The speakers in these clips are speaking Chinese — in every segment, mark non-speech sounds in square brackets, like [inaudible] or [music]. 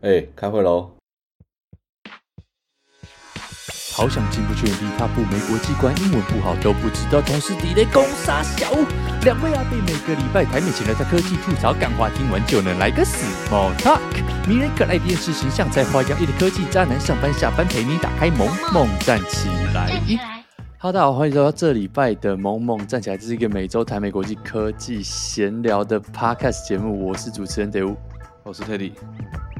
哎、欸，开会喽！好想进不去，理发部没国际观，英文不好都不知道，同事地雷攻杀小。两位阿贝每个礼拜台美前来在科技吐槽干话，听完就能来个 small talk。迷人可爱电视形象，在花样一的科技渣男，上班下班陪你打开萌萌站起来。哈喽，大家好，欢迎收到这礼拜的萌萌站起来，这是一个每周台美国际科技闲聊的 podcast 节目，我是主持人德乌，我是 Teddy。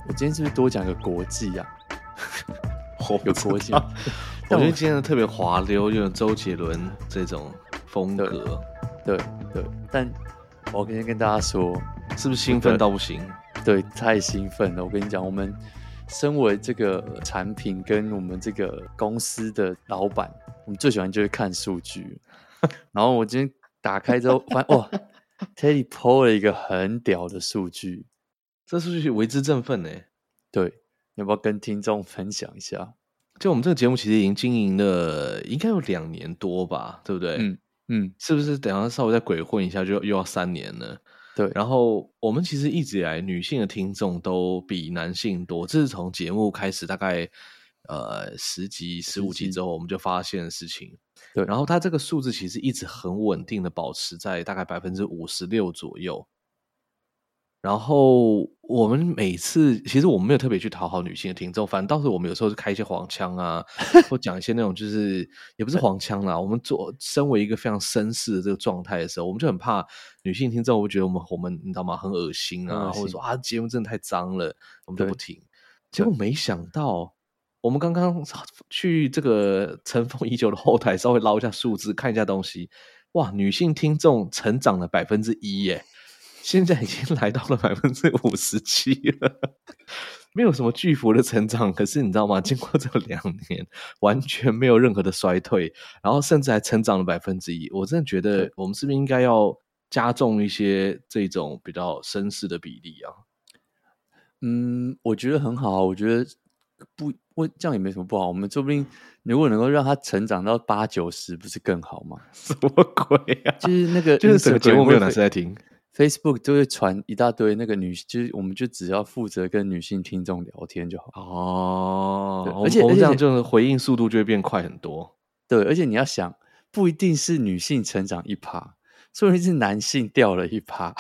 我今天是不是多讲个国际呀、[laughs] 啊？有国际，我觉得今天的特别滑溜，就有周杰伦这种风格。对对，对，但我今天跟大家说，是不是兴奋到不行？对，太兴奋了！我跟你讲，我们身为这个产品跟我们这个公司的老板，我们最喜欢就是看数据。[laughs] 然后我今天打开之后，发现哇，Teddy PO 了一个很屌的数据。这数据为之振奋呢，对，要不要跟听众分享一下？就我们这个节目其实已经经营了应该有两年多吧，对不对？嗯嗯，是不是？等下稍微再鬼混一下，就又要三年了。对，然后我们其实一直以来女性的听众都比男性多，这是从节目开始大概呃十集、十五集之后，我们就发现的事情。对，然后它这个数字其实一直很稳定的保持在大概百分之五十六左右。然后我们每次其实我们没有特别去讨好女性的听众，反正倒是我们有时候是开一些黄腔啊，或讲一些那种就是也不是黄腔啦。我们做身为一个非常绅士的这个状态的时候，我们就很怕女性听众会觉得我们我们你知道吗？很恶心啊，或者说啊节目真的太脏了，我们就不听。结果没想到，我们刚刚去这个尘封已久的后台稍微捞一下数字，看一下东西，哇，女性听众成长了百分之一耶！现在已经来到了百分之五十七了，没有什么巨幅的成长。可是你知道吗？经过这两年，完全没有任何的衰退，然后甚至还成长了百分之一。我真的觉得，我们是不是应该要加重一些这种比较绅士的比例啊？嗯，我觉得很好。我觉得不，我这样也没什么不好。我们说不定如果能够让它成长到八九十，不是更好吗？[laughs] 什么鬼啊？就是那个，就是整个节目没有男生在听。Facebook 就会传一大堆那个女，就是我们就只要负责跟女性听众聊天就好哦。而且这样就是回应速度就会变快很多。对，而且你要想，不一定是女性成长一趴，说不定是男性掉了一趴。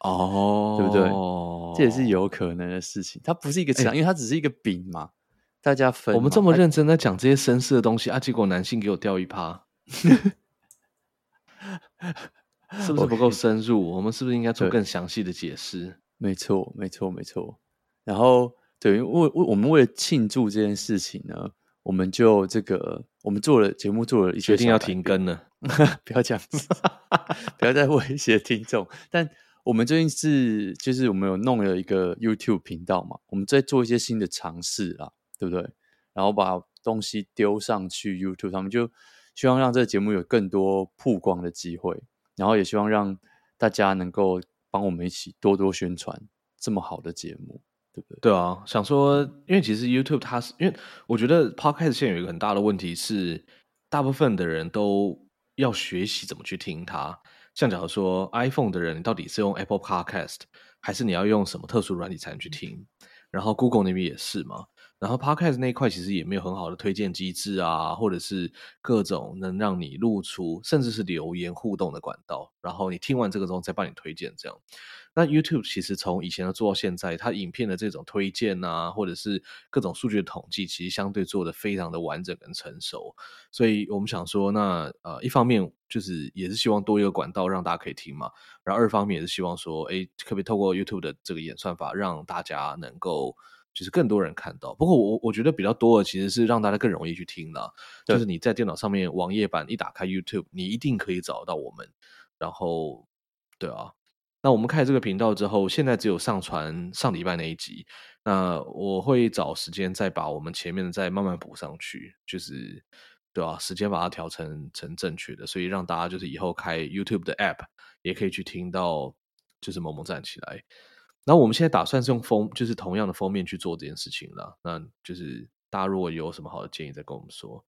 哦，对不对？这也是有可能的事情。它不是一个成，因为它只是一个饼嘛，大家分。我们这么认真在讲这些绅士的东西啊，结果男性给我掉一趴。[laughs] 是不是不够深入.我们是不是应该做更详细的解释？没错，没错，没错。然后，对，为为我们为了庆祝这件事情呢，我们就这个，我们做了节目，做了一些决定要停更了。[laughs] 不要这样子，[laughs] 不要再威胁听众。但我们最近是，就是我们有弄了一个 YouTube 频道嘛，我们在做一些新的尝试啦，对不对？然后把东西丢上去 YouTube 上面，就希望让这个节目有更多曝光的机会。然后也希望让大家能够帮我们一起多多宣传这么好的节目，对不对？对啊，想说，因为其实 YouTube 它是，因为我觉得 Podcast 现在有一个很大的问题是，大部分的人都要学习怎么去听它。像假如说 iPhone 的人，到底是用 Apple Podcast，还是你要用什么特殊软体才能去听？然后 Google 那边也是嘛。然后 Podcast 那一块其实也没有很好的推荐机制啊，或者是各种能让你露出，甚至是留言互动的管道。然后你听完这个之后再帮你推荐这样。那 YouTube 其实从以前做到现在，它影片的这种推荐啊，或者是各种数据的统计，其实相对做得非常的完整跟成熟。所以我们想说，那呃一方面就是也是希望多一个管道让大家可以听嘛，然后二方面也是希望说，哎，可不可以透过 YouTube 的这个演算法，让大家能够。就是更多人看到，不过我我觉得比较多的其实是让大家更容易去听啦。就是你在电脑上面网页版一打开 YouTube，你一定可以找到我们。然后，对啊，那我们开了这个频道之后，现在只有上传上礼拜那一集。那我会找时间再把我们前面的再慢慢补上去，就是对啊，时间把它调成成正确的，所以让大家就是以后开 YouTube 的 App 也可以去听到，就是萌萌站起来。然后我们现在打算是用封，就是同样的封面去做这件事情了。那就是大家如果有什么好的建议，再跟我们说。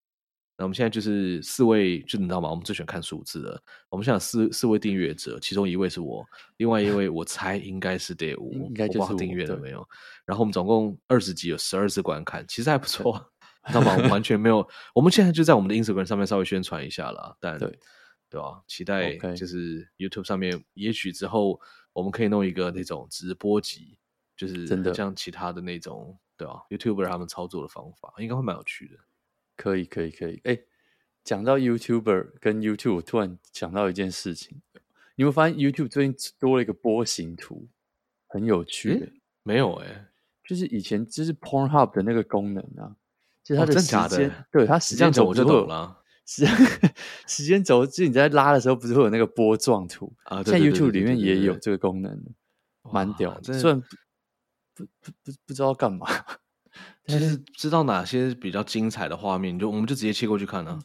那我们现在就是四位，就你知道吗？我们最喜欢看数字了。我们现在有四四位订阅者，其中一位是我，另外一位我猜应该是 Day 五，[laughs] 应该就是订阅了没有？然后我们总共二十集，有十二次观看，其实还不错，知道吗？我们完全没有。我们现在就在我们的 Instagram 上面稍微宣传一下了，但对对吧？期待就是 YouTube 上面，也许之后我们可以弄一个那种直播集，就是真的像其他的那种，对吧？YouTuber 他们操作的方法，应该会蛮有趣的。可以，可以，可以。哎，讲到 YouTuber 跟 YouTube，我突然想到一件事情，你有没有发现 YouTube 最近多了一个波形图，很有趣。没有哎，就是以前就是 Pornhub 的那个功能啊，就是它的时间，哦、真的假的？对，它时间轴我就懂了。时 [laughs] 时间轴，就是你在拉的时候，不是会有那个波状图啊？在 YouTube 里面也有这个功能，蛮屌。虽然不不不不知道干嘛。[laughs] 其实知道哪些比较精彩的画面，就我们就直接切过去看了、啊。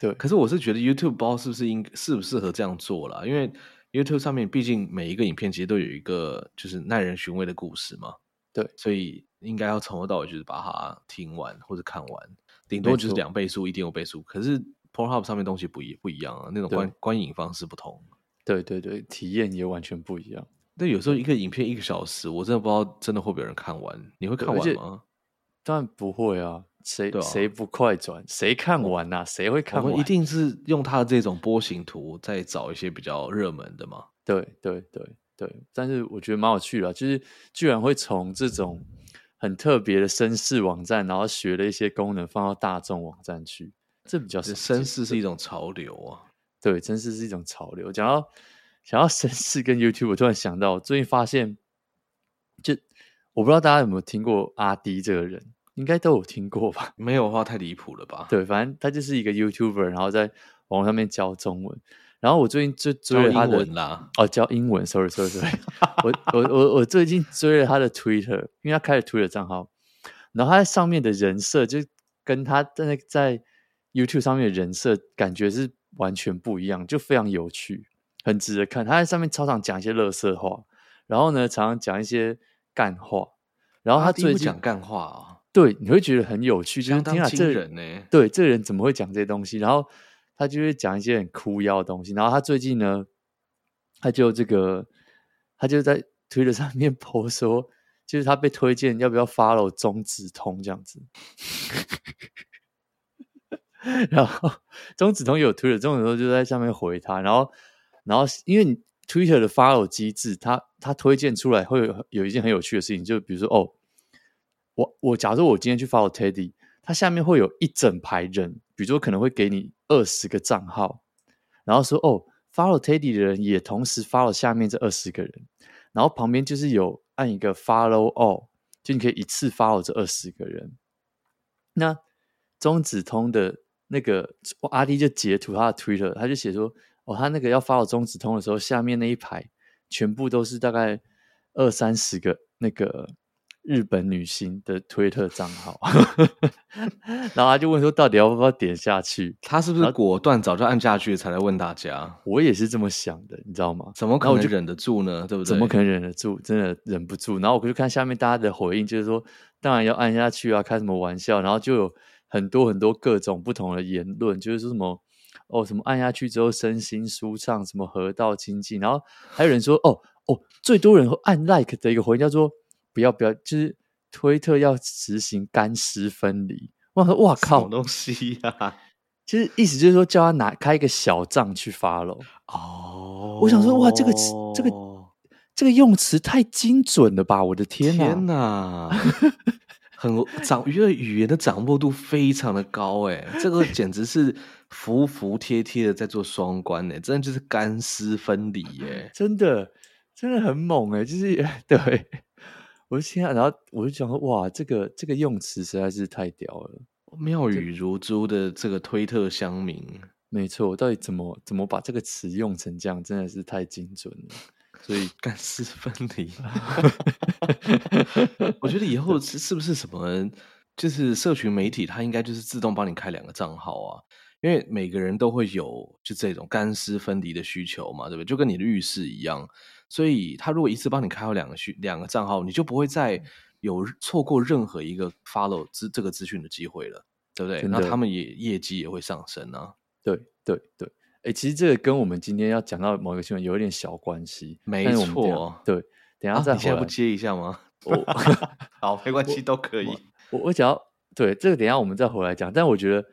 对，可是我是觉得 YouTube 不知道是不是应适不适合这样做了，因为 YouTube 上面毕竟每一个影片其实都有一个就是耐人寻味的故事嘛。对，所以应该要从头到尾就是把它听完或者看完，顶多就是两倍速、一点五倍速。可是 Pornhub 上面东西不一不一样啊，那种观观影方式不同。对对对，体验也完全不一样。但，有时候一个影片一个小时，我真的不知道真的会不会有人看完。你会看完吗？当然不会啊，谁谁不快转，谁看完啊？谁会看完？我们一定是用他的这种波形图，再找一些比较热门的嘛。对对对对，但是我觉得蛮有趣的，就是居然会从这种很特别的绅士网站，然后学了一些功能放到大众网站去，这比较绅士是一种潮流啊。对，绅士是一种潮流。讲到想要绅士跟 YouTube，我突然想到，最近发现，就我不知道大家有没有听过阿迪这个人。应该都有听过吧？没有的话太离谱了吧？对，反正他就是一个 YouTuber，然后在网上面教中文。然后我最近追追了他的啦，哦，教英文，sorry，sorry，sorry。[laughs] 我我我我最近追了他的 Twitter，因为他开了 Twitter 账号，然后他在上面的人设就跟他在在 YouTube 上面的人设感觉是完全不一样，就非常有趣，很值得看。他在上面超常讲一些乐色话，然后呢，常常讲一些干话，然后他最近讲干话啊。对，你会觉得很有趣，就是听啊，这人呢，对，这个人怎么会讲这些东西？然后他就会讲一些很枯腰的东西。然后他最近呢，他就这个，他就在推特上面 [laughs] po 说，就是他被推荐要不要 follow 中指通这样子。[laughs] [laughs] 然后中指通有推特，中指通就在上面回他。然后，然后因为你 Twitter 的 follow 机制，他他推荐出来会有有一件很有趣的事情，就比如说哦。我我假如我今天去 follow Teddy，他下面会有一整排人，比如说可能会给你二十个账号，然后说哦，follow Teddy 的人也同时 follow 下面这二十个人，然后旁边就是有按一个 follow all，就你可以一次 follow 这二十个人。那中子通的那个阿弟就截图他的 Twitter，他就写说哦，他那个要 follow 中指通的时候，下面那一排全部都是大概二三十个那个。日本女星的推特账号，[laughs] 然后他就问说：“到底要不要点下去？”他是不是果断早就按下去才来问大家？我也是这么想的，你知道吗？怎么可能忍得住呢？对不对？怎么可能忍得住？真的忍不住。然后我就看下面大家的回应，就是说：“当然要按下去啊，开什么玩笑？”然后就有很多很多各种不同的言论，就是说什么哦，什么按下去之后身心舒畅，什么河道清净。然后还有人说：“哦哦，最多人按 like 的一个回应叫做。”不要不要，就是推特要实行干湿分离。我说哇靠，什么东西呀、啊？其实意思就是说叫他拿开一个小账去 follow。哦，我想说哇，这个词这个这个用词太精准了吧！我的天哪，天哪，很掌，因为语言的掌握度非常的高哎，这个 [laughs] 简直是服服帖帖的在做双关哎，真的就是干湿分离耶，真的真的很猛哎，就是 [laughs] 对。我就听，然后我就想说，哇，这个这个用词实在是太屌了，妙语如珠的这个推特乡民，没错，我到底怎么怎么把这个词用成这样，真的是太精准了。所以 [laughs] 干湿分离，[laughs] 我觉得以后是是不是什么，就是社群媒体，它应该就是自动帮你开两个账号啊，因为每个人都会有就这种干湿分离的需求嘛，对不对？就跟你的浴室一样。所以他如果一次帮你开好两个需两个账号，你就不会再有错过任何一个 follow 资这个资讯的机会了。对不对？那他们也业绩也会上升啊。对对对，其实这个跟我们今天要讲到某一个新闻有一点小关系。没错，对，等一下再、啊、你现在不接一下吗？我 [laughs] 好，没关系，都可以。我我想要对这个，等一下我们再回来讲。但我觉得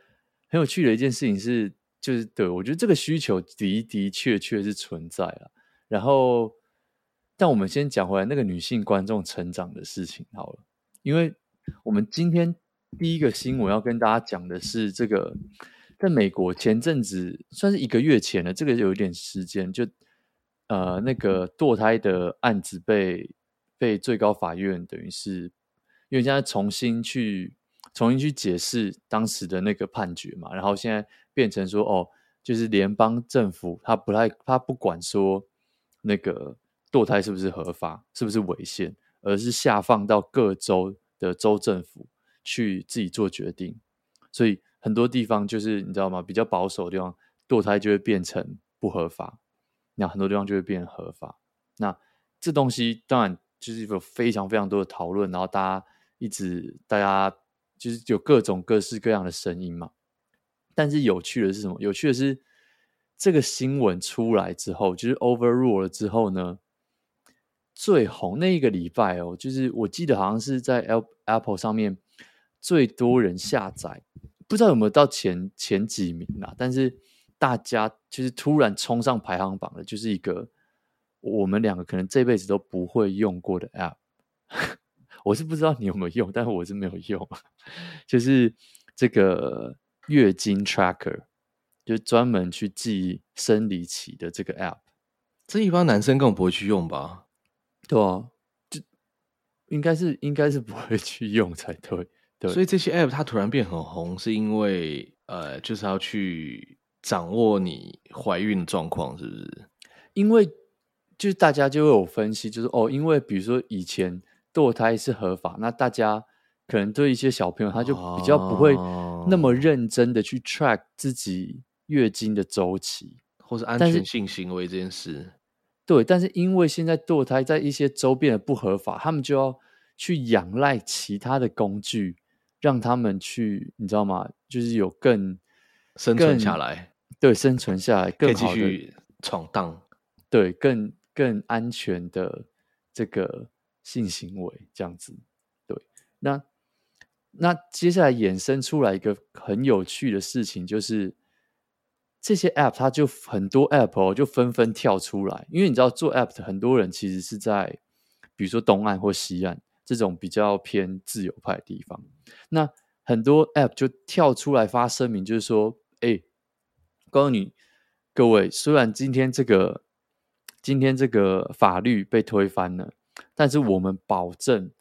很有趣的一件事情是，就是对我觉得这个需求的的确确是存在了。然后，但我们先讲回来那个女性观众成长的事情好了，因为我们今天第一个新闻要跟大家讲的是这个。在美国前阵子算是一个月前了，这个有一点时间，就呃那个堕胎的案子被被最高法院等于是因为现在重新去重新去解释当时的那个判决嘛，然后现在变成说哦，就是联邦政府他不太他不管说那个堕胎是不是合法，是不是违宪，而是下放到各州的州政府去自己做决定，所以。很多地方就是你知道吗？比较保守的地方，堕胎就会变成不合法，那很多地方就会变合法。那这东西当然就是有非常非常多的讨论，然后大家一直大家就是有各种各式各样的声音嘛。但是有趣的是什么？有趣的是这个新闻出来之后，就是 overrule 了之后呢，最红那一个礼拜哦，就是我记得好像是在 Apple 上面最多人下载。不知道有没有到前前几名啦，但是大家就是突然冲上排行榜的，就是一个我们两个可能这辈子都不会用过的 App。[laughs] 我是不知道你有没有用，但是我是没有用。就是这个月经 Tracker，就专门去记生理期的这个 App。这一般男生根本不会去用吧？对啊，就应该是应该是不会去用才对。对，所以这些 app 它突然变很红，是因为呃，就是要去掌握你怀孕的状况，是不是？因为就是大家就会有分析，就是哦，因为比如说以前堕胎是合法，那大家可能对一些小朋友他就比较不会那么认真的去 track 自己月经的周期，或是安全性行为这件事。对，但是因为现在堕胎在一些州变得不合法，他们就要去仰赖其他的工具。让他们去，你知道吗？就是有更生存下来，对，生存下来更好的闯荡，对，更更安全的这个性行为这样子。对，那那接下来衍生出来一个很有趣的事情，就是这些 App 它就很多 App 哦，就纷纷跳出来，因为你知道做 App 的很多人其实是在比如说东岸或西岸。这种比较偏自由派的地方，那很多 App 就跳出来发声明，就是说：“哎，告诉你各位，虽然今天这个今天这个法律被推翻了，但是我们保证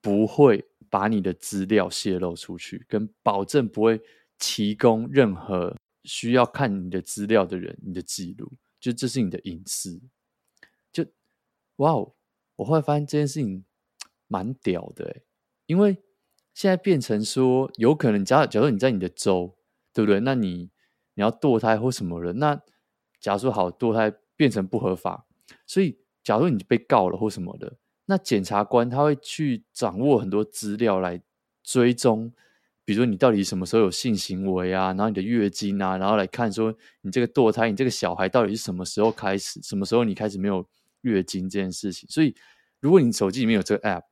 不会把你的资料泄露出去，跟保证不会提供任何需要看你的资料的人你的记录，就这是你的隐私。”就哇哦！我后来发现这件事情。蛮屌的，因为现在变成说，有可能假假如你在你的州，对不对？那你你要堕胎或什么的，那假如说好堕胎变成不合法，所以假如你被告了或什么的，那检察官他会去掌握很多资料来追踪，比如说你到底什么时候有性行为啊，然后你的月经啊，然后来看说你这个堕胎，你这个小孩到底是什么时候开始，什么时候你开始没有月经这件事情。所以如果你手机里面有这个 app。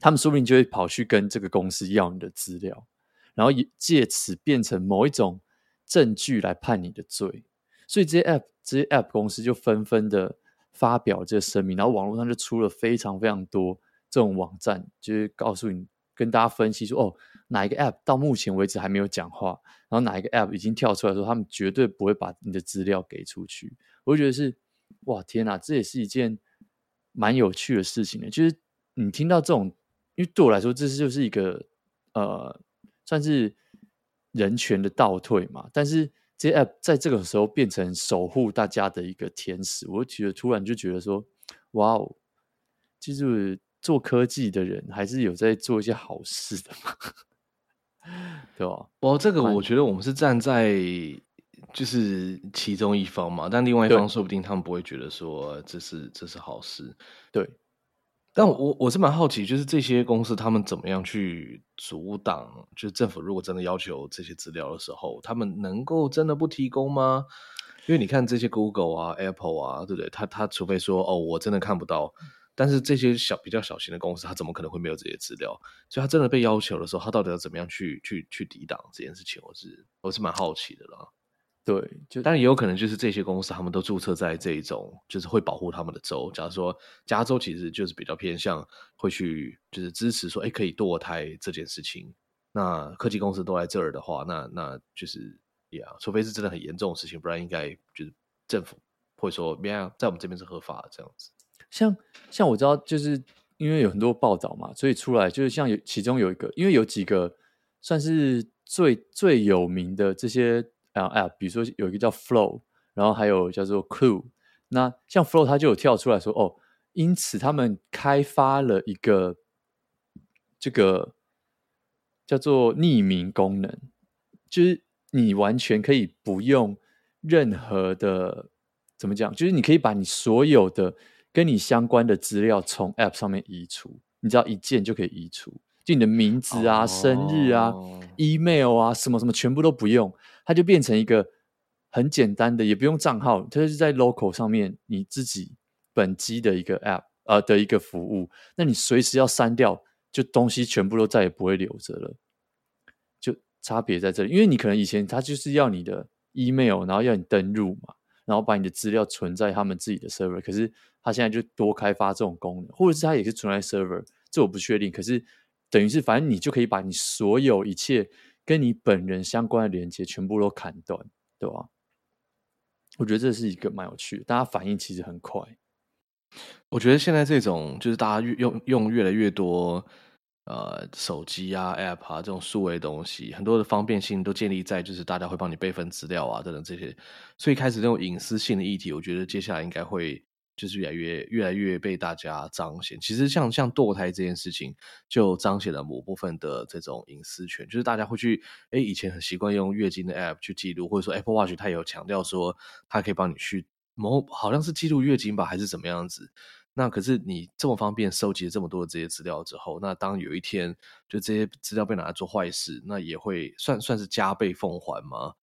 他们说不定就会跑去跟这个公司要你的资料，然后借此变成某一种证据来判你的罪。所以这些 App 这些 App 公司就纷纷的发表这个声明，然后网络上就出了非常非常多这种网站，就是告诉你跟大家分析说，哦，哪一个 App 到目前为止还没有讲话，然后哪一个 App 已经跳出来说他们绝对不会把你的资料给出去。我就觉得是，哇，天哪，这也是一件蛮有趣的事情的，就是你听到这种。因为对我来说，这是就是一个呃，算是人权的倒退嘛。但是这些 App 在这个时候变成守护大家的一个天使，我觉得突然就觉得说，哇哦，其实做科技的人还是有在做一些好事的嘛，[laughs] 对吧？哦，这个我觉得我们是站在就是其中一方嘛，但另外一方说不定他们不会觉得说这是这是好事，对。但我我是蛮好奇，就是这些公司他们怎么样去阻挡？就是政府如果真的要求这些资料的时候，他们能够真的不提供吗？因为你看这些 Google 啊、Apple 啊，对不对？他他除非说哦，我真的看不到。但是这些小比较小型的公司，他怎么可能会没有这些资料？所以他真的被要求的时候，他到底要怎么样去去去抵挡这件事情？我是我是蛮好奇的啦。对，就但也有可能就是这些公司他们都注册在这一种就是会保护他们的州。假如说加州其实就是比较偏向会去就是支持说，哎，可以堕胎这件事情。那科技公司都在这儿的话，那那就是呀，yeah, 除非是真的很严重的事情，不然应该就是政府会说，没有在我们这边是合法的这样子。像像我知道，就是因为有很多报道嘛，所以出来就是像有其中有一个，因为有几个算是最最有名的这些啊 App，比如说有一个叫 Flow，然后还有叫做 Clue。那像 Flow，它就有跳出来说，哦，因此他们开发了一个这个叫做匿名功能，就是你完全可以不用任何的怎么讲，就是你可以把你所有的。跟你相关的资料从 App 上面移除，你只要一键就可以移除，就你的名字啊、oh. 生日啊、email 啊，什么什么全部都不用，它就变成一个很简单的，也不用账号，它就是在 local 上面你自己本机的一个 App 呃的一个服务，那你随时要删掉，就东西全部都再也不会留着了，就差别在这里，因为你可能以前它就是要你的 email，然后要你登入嘛。然后把你的资料存在他们自己的 server，可是它现在就多开发这种功能，或者是它也是存在 server，这我不确定。可是等于是，反正你就可以把你所有一切跟你本人相关的连接全部都砍断，对吧？我觉得这是一个蛮有趣的，大家反应其实很快。我觉得现在这种就是大家越用用越来越多。呃，手机啊，App 啊，这种数位东西，很多的方便性都建立在就是大家会帮你备份资料啊，等等这些。所以开始这种隐私性的议题，我觉得接下来应该会就是越来越越来越被大家彰显。其实像像堕胎这件事情，就彰显了某部分的这种隐私权，就是大家会去，哎，以前很习惯用月经的 App 去记录，或者说 Apple Watch 它有强调说它可以帮你去某好像是记录月经吧，还是怎么样子。那可是你这么方便收集了这么多的这些资料之后，那当有一天就这些资料被拿来做坏事，那也会算算是加倍奉还吗？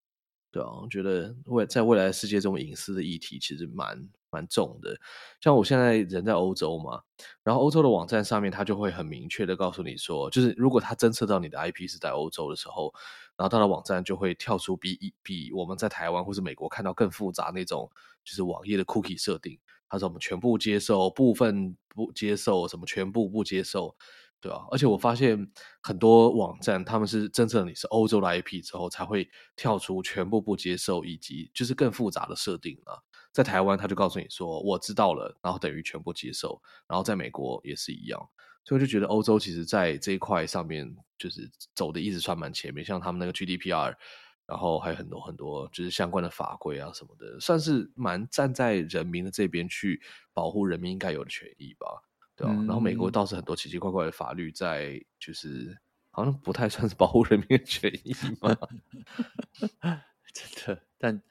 对啊，我觉得未在未来世界中，隐私的议题其实蛮蛮重的。像我现在人在欧洲嘛，然后欧洲的网站上面，它就会很明确的告诉你说，就是如果它侦测到你的 IP 是在欧洲的时候，然后它的网站就会跳出比比我们在台湾或是美国看到更复杂那种，就是网页的 cookie 设定。他说：“我们全部接受，部分不接受，什么全部不接受，对吧？而且我发现很多网站，他们是真正你是欧洲的 IP 之后，才会跳出全部不接受，以及就是更复杂的设定啊。在台湾，他就告诉你说我知道了，然后等于全部接受。然后在美国也是一样，所以我就觉得欧洲其实在这一块上面，就是走的一直算蛮前面，像他们那个 GDPR。”然后还有很多很多，就是相关的法规啊什么的，算是蛮站在人民的这边去保护人民应该有的权益吧，对吧？嗯、然后美国倒是很多奇奇怪怪的法律在，就是好像不太算是保护人民的权益嘛，[laughs] 真的。但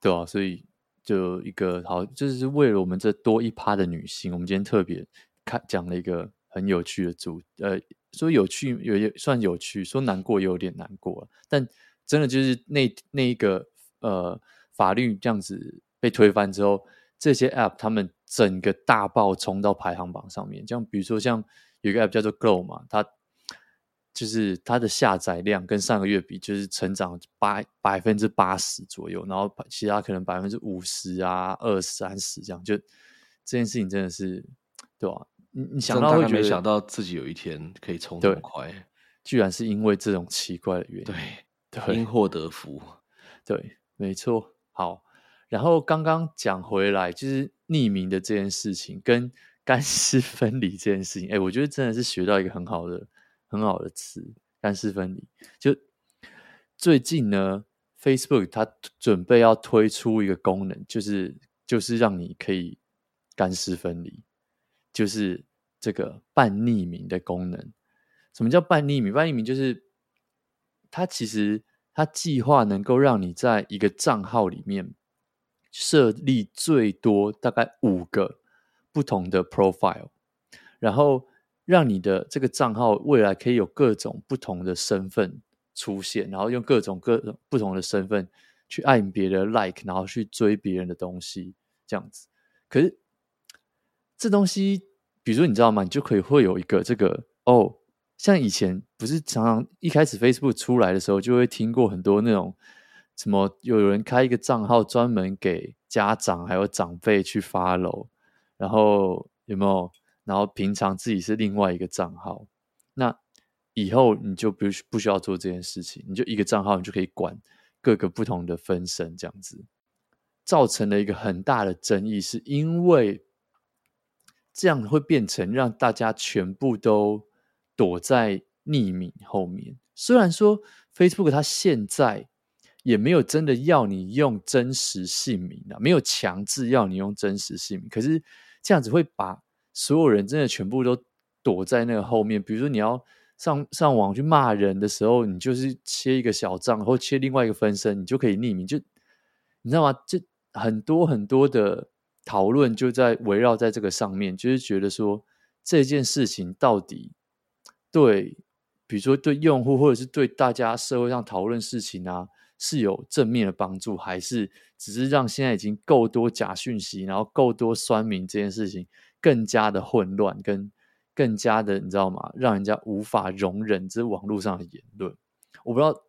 对啊，所以就一个好，就是为了我们这多一趴的女性，我们今天特别看讲了一个很有趣的主，呃，说有趣有也算有趣，说难过也有点难过，但。真的就是那那一个呃法律这样子被推翻之后，这些 App 他们整个大爆冲到排行榜上面。像比如说像有一个 App 叫做 Glow 嘛，它就是它的下载量跟上个月比就是成长八百分之八十左右，然后其他可能百分之五十啊、二三十这样。就这件事情真的是对吧？你你想到会觉得没想到自己有一天可以冲这么快，居然是因为这种奇怪的原因。对。因祸得福，[laughs] 对，没错。好，然后刚刚讲回来，就是匿名的这件事情跟干湿分离这件事情，哎，我觉得真的是学到一个很好的、很好的词——干湿分离。就最近呢，Facebook 它准备要推出一个功能，就是就是让你可以干湿分离，就是这个半匿名的功能。什么叫半匿名？半匿名就是。它其实，它计划能够让你在一个账号里面设立最多大概五个不同的 profile，然后让你的这个账号未来可以有各种不同的身份出现，然后用各种各种不同的身份去按别人 like，然后去追别人的东西，这样子。可是这东西，比如说你知道吗？你就可以会有一个这个哦，像以前不是常常一开始 Facebook 出来的时候，就会听过很多那种什么有人开一个账号专门给家长还有长辈去 follow，然后有没有？然后平常自己是另外一个账号，那以后你就不不需要做这件事情，你就一个账号，你就可以管各个不同的分身，这样子，造成了一个很大的争议，是因为这样会变成让大家全部都躲在匿名后面。虽然说 Facebook 它现在也没有真的要你用真实姓名啊，没有强制要你用真实姓名，可是这样子会把所有人真的全部都躲在那个后面，比如说你要上上网去骂人的时候，你就是切一个小账，或切另外一个分身，你就可以匿名。就你知道吗？就很多很多的讨论就在围绕在这个上面，就是觉得说这件事情到底对，比如说对用户或者是对大家社会上讨论事情啊，是有正面的帮助，还是只是让现在已经够多假讯息，然后够多酸民这件事情？更加的混乱，跟更加的，你知道吗？让人家无法容忍这网络上的言论。我不知道，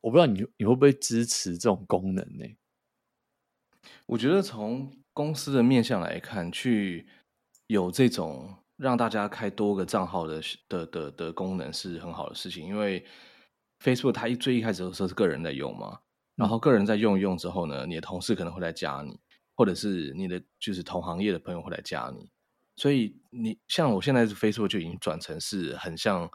我不知道你你会不会支持这种功能呢？我觉得从公司的面向来看，去有这种让大家开多个账号的的的的功能是很好的事情。因为 Facebook 它一最一开始的时候是个人在用嘛，然后个人在用用之后呢，你的同事可能会来加你。或者是你的就是同行业的朋友会来加你，所以你像我现在是 Facebook 就已经转成是很像，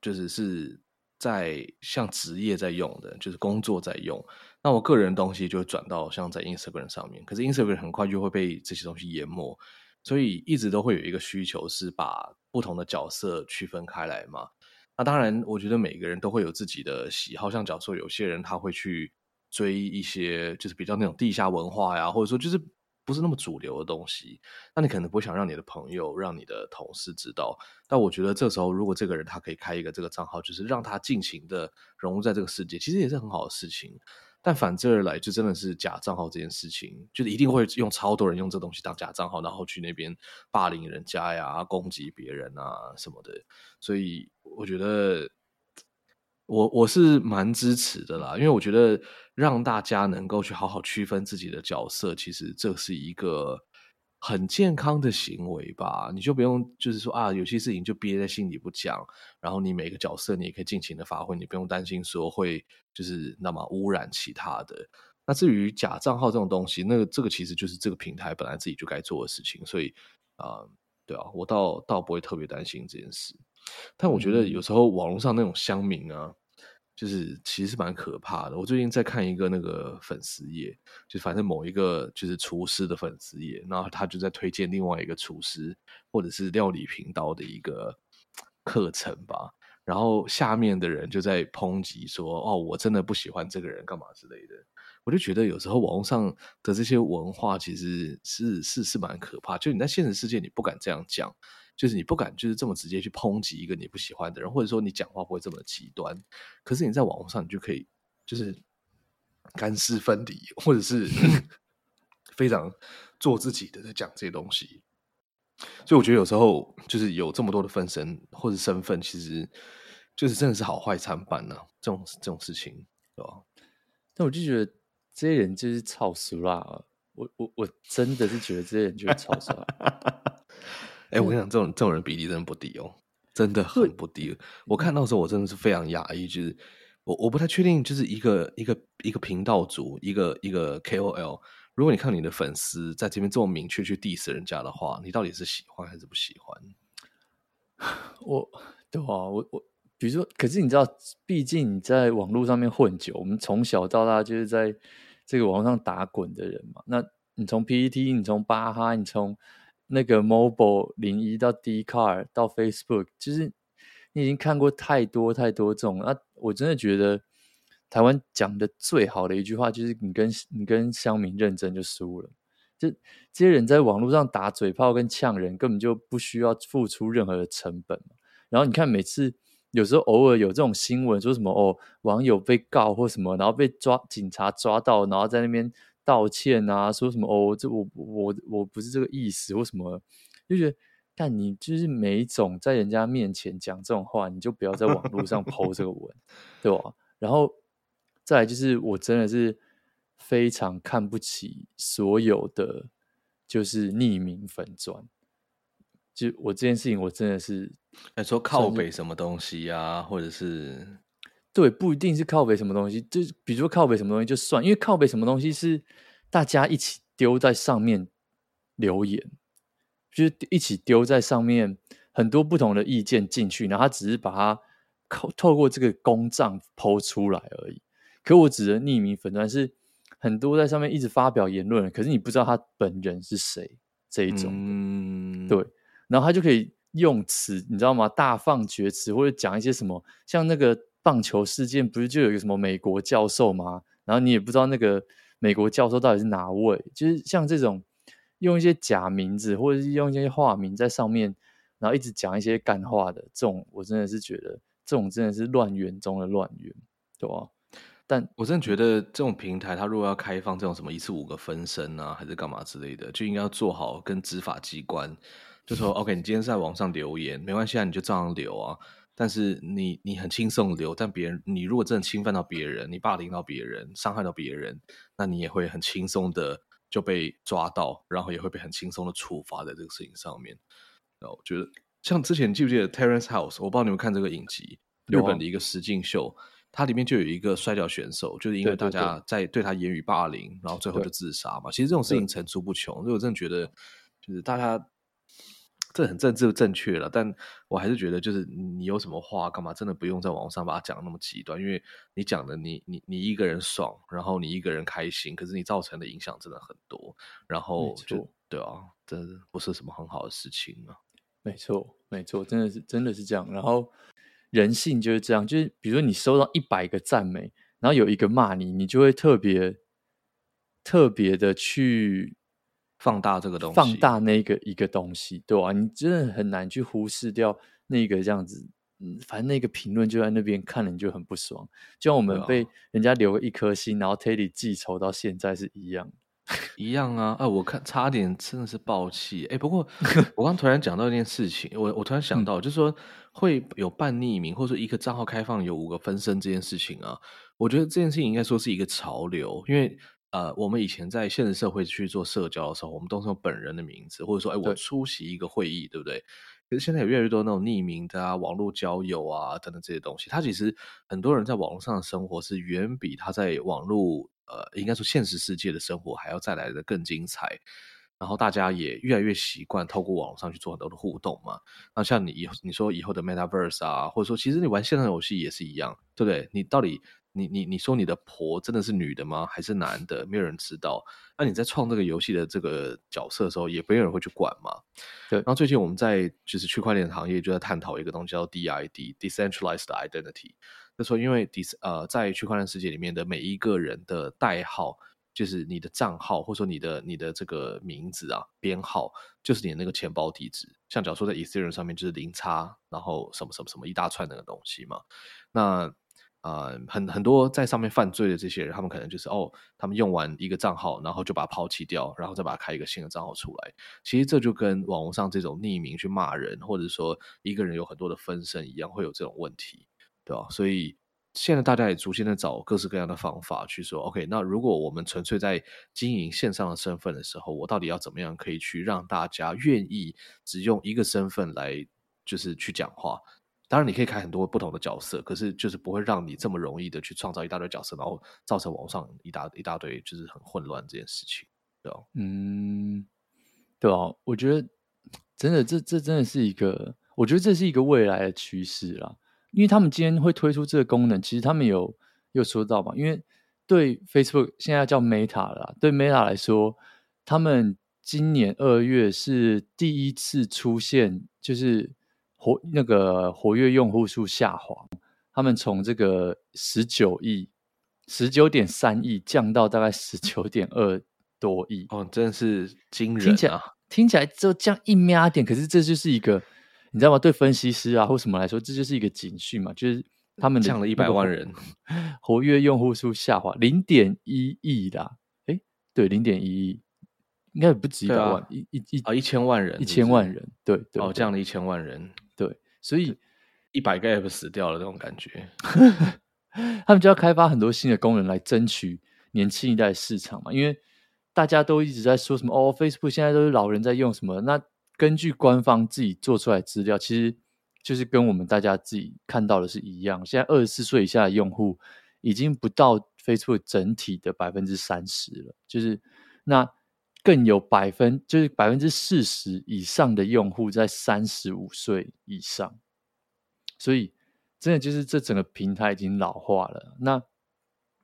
就是是在像职业在用的，就是工作在用。那我个人东西就转到像在 Instagram 上面，可是 Instagram 很快就会被这些东西淹没，所以一直都会有一个需求是把不同的角色区分开来嘛。那当然，我觉得每个人都会有自己的喜好，像假如说有些人他会去。追一些就是比较那种地下文化呀，或者说就是不是那么主流的东西，那你可能不想让你的朋友、让你的同事知道。但我觉得这时候，如果这个人他可以开一个这个账号，就是让他尽情的融入在这个世界，其实也是很好的事情。但反之而来，就真的是假账号这件事情，就是一定会用超多人用这东西当假账号，然后去那边霸凌人家呀、攻击别人啊什么的。所以我觉得。我我是蛮支持的啦，因为我觉得让大家能够去好好区分自己的角色，其实这是一个很健康的行为吧。你就不用就是说啊，有些事情就憋在心里不讲，然后你每个角色你也可以尽情的发挥，你不用担心说会就是那么污染其他的。那至于假账号这种东西，那个这个其实就是这个平台本来自己就该做的事情，所以啊、对啊，我倒倒不会特别担心这件事。但我觉得有时候网络上那种乡民啊，就是其实是蛮可怕的。我最近在看一个那个粉丝页，就反正某一个就是厨师的粉丝页，然后他就在推荐另外一个厨师或者是料理频道的一个课程吧。然后下面的人就在抨击说：“哦，我真的不喜欢这个人，干嘛之类的。”我就觉得有时候网络上的这些文化其实是是是蛮可怕。就你在现实世界你不敢这样讲。就是你不敢，就是这么直接去抨击一个你不喜欢的人，或者说你讲话不会这么极端。可是你在网络上，你就可以就是干湿分离，或者是 [laughs] 非常做自己的在讲这些东西。所以我觉得有时候就是有这么多的分身或者身份，其实就是真的是好坏参半呐。这种这种事情，对吧？但我就觉得这些人就是超俗辣啊！我我我真的是觉得这些人就是超俗辣。[laughs] 哎、欸，我跟你讲，这种这种人比例真的不低哦，真的很不低。我看到的时候，我真的是非常讶异，就是我我不太确定，就是一个一个一个频道主，一个一个 KOL，如果你看你的粉丝在这边这么明确去 diss 人家的话，你到底是喜欢还是不喜欢？[laughs] 我对啊，我我比如说，可是你知道，毕竟你在网络上面混久，我们从小到大就是在这个网络上打滚的人嘛。那你从 PPT，你从巴哈，你从那个 mobile 零一到 Dcar 到 Facebook，就是你已经看过太多太多这种啊！我真的觉得台湾讲的最好的一句话就是你跟你跟乡民认真就输了，就这些人在网络上打嘴炮跟呛人，根本就不需要付出任何的成本。然后你看，每次有时候偶尔有这种新闻，说什么哦，网友被告或什么，然后被抓警察抓到，然后在那边道歉啊，说什么哦，这我我我不是这个意思或什么，就觉得，但你就是每一种在人家面前讲这种话，你就不要在网络上 [laughs] po 这个文，对吧？然后再来就是，我真的是非常看不起所有的就是匿名粉砖。就我这件事情，我真的是，哎，说靠北什么东西啊，或者是对，不一定是靠北什么东西，就比如说靠北什么东西就算，因为靠北什么东西是大家一起丢在上面留言，就是一起丢在上面，很多不同的意见进去，然后他只是把它靠透过这个公账抛出来而已。可我指的匿名粉砖是很多在上面一直发表言论，可是你不知道他本人是谁这一种，嗯，对。然后他就可以用词，你知道吗？大放厥词，或者讲一些什么，像那个棒球事件，不是就有一个什么美国教授吗？然后你也不知道那个美国教授到底是哪位，就是像这种用一些假名字，或者是用一些化名在上面，然后一直讲一些干话的这种，我真的是觉得这种真的是乱源中的乱源，对吧？但我真的觉得这种平台，它如果要开放这种什么一次五个分身啊，还是干嘛之类的，就应该要做好跟执法机关。就说 [laughs] OK，你今天是在网上留言，没关系啊，你就照样留啊。但是你你很轻松留，但别人你如果真的侵犯到别人，你霸凌到别人，伤害到别人，那你也会很轻松的就被抓到，然后也会被很轻松的处罚在这个事情上面。然后我觉得像之前记不记得 Terrace House？我不知道你们看这个影集，日本的一个实境秀，它里面就有一个摔跤选手，就是因为大家在对他言语霸凌，然后最后就自杀嘛。其实这种事情层出不穷，所以我真的觉得就是大家。这很政治正确了，但我还是觉得，就是你有什么话干嘛，真的不用在网上把它讲那么极端，因为你讲的你你你一个人爽，然后你一个人开心，可是你造成的影响真的很多，然后就对啊，这不是什么很好的事情啊。没错，没错，真的是真的是这样。然后人性就是这样，就是比如说你收到一百个赞美，然后有一个骂你，你就会特别特别的去。放大这个东西，放大那个一个东西，对啊，你真的很难去忽视掉那个这样子，嗯，反正那个评论就在那边看了，你就很不爽。就像我们被人家留了一颗心，然后 Teddy 记仇到现在是一样，一样啊！哎，我看差点真的是爆气。哎，不过我刚突然讲到一件事情，我我突然想到，就是说会有半匿名，或者说一个账号开放有五个分身这件事情啊，我觉得这件事情应该说是一个潮流，因为。呃，我们以前在现实社会去做社交的时候，我们都是用本人的名字，或者说，哎，我出席一个会议，对，对不对？可是现在有越来越多那种匿名的啊，网络交友啊等等这些东西，它其实很多人在网络上的生活是远比他在网络呃，应该说现实世界的生活还要再来的更精彩。然后大家也越来越习惯透过网络上去做很多的互动嘛。那像你以你说以后的 Metaverse 啊，或者说其实你玩线上游戏也是一样，对不对？你到底？你你你说你的婆真的是女的吗？还是男的？没有人知道。那你在创这个游戏的这个角色的时候，也没有人会去管嘛。对。然后最近我们在就是区块链行业就在探讨一个东西叫 DID（Decentralized Identity）。就说因为 D 呃在区块链世界里面的每一个人的代号，就是你的账号或者说你的你的这个名字啊编号，就是你的那个钱包地址。像假如说在 Ethereum 上面就是零叉，然后什么什么什么一大串那个东西嘛。那啊、很很多在上面犯罪的这些人，他们可能就是哦，他们用完一个账号，然后就把它抛弃掉，然后再把它开一个新的账号出来。其实这就跟网络上这种匿名去骂人，或者说一个人有很多的分身一样，会有这种问题，对吧？所以现在大家也逐渐的找各式各样的方法去说，OK，那如果我们纯粹在经营线上的身份的时候，我到底要怎么样可以去让大家愿意只用一个身份来就是去讲话？当然，你可以开很多不同的角色，可是就是不会让你这么容易的去创造一大堆角色，然后造成网上一大一大堆就是很混乱这件事情，对吧？嗯，对啊，我觉得真的，这这真的是一个，我觉得这是一个未来的趋势啦。因为他们今天会推出这个功能，其实他们有有说到嘛，因为对 Facebook 现在叫 Meta 了，对 Meta 来说，他们今年二月是第一次出现，就是。活那个活跃用户数下滑，他们从这个十九亿、十九点三亿降到大概十九点二多亿哦，真的是惊人啊！听起来听起来就降一喵点，可是这就是一个你知道吗？对分析师啊或什么来说，这就是一个警讯嘛，就是他们降了一百万人，活跃用户数下滑零点一亿啦。哎，对，零点一亿，应该也不止一百万，啊、一一一啊一千万人，一千万人，对对，哦，降了一千万人，对，所以一百个 app 死掉了这种感觉。[laughs] 他们就要开发很多新的功能来争取年轻一代市场嘛，因为大家都一直在说什么哦，Facebook 现在都是老人在用什么？那根据官方自己做出来资料，其实就是跟我们大家自己看到的是一样。现在二十四岁以下的用户已经不到 Facebook 整体的百分之三十了，就是那更有百分就是百分之四十以上的用户在三十五岁以上，所以。真的就是这整个平台已经老化了。那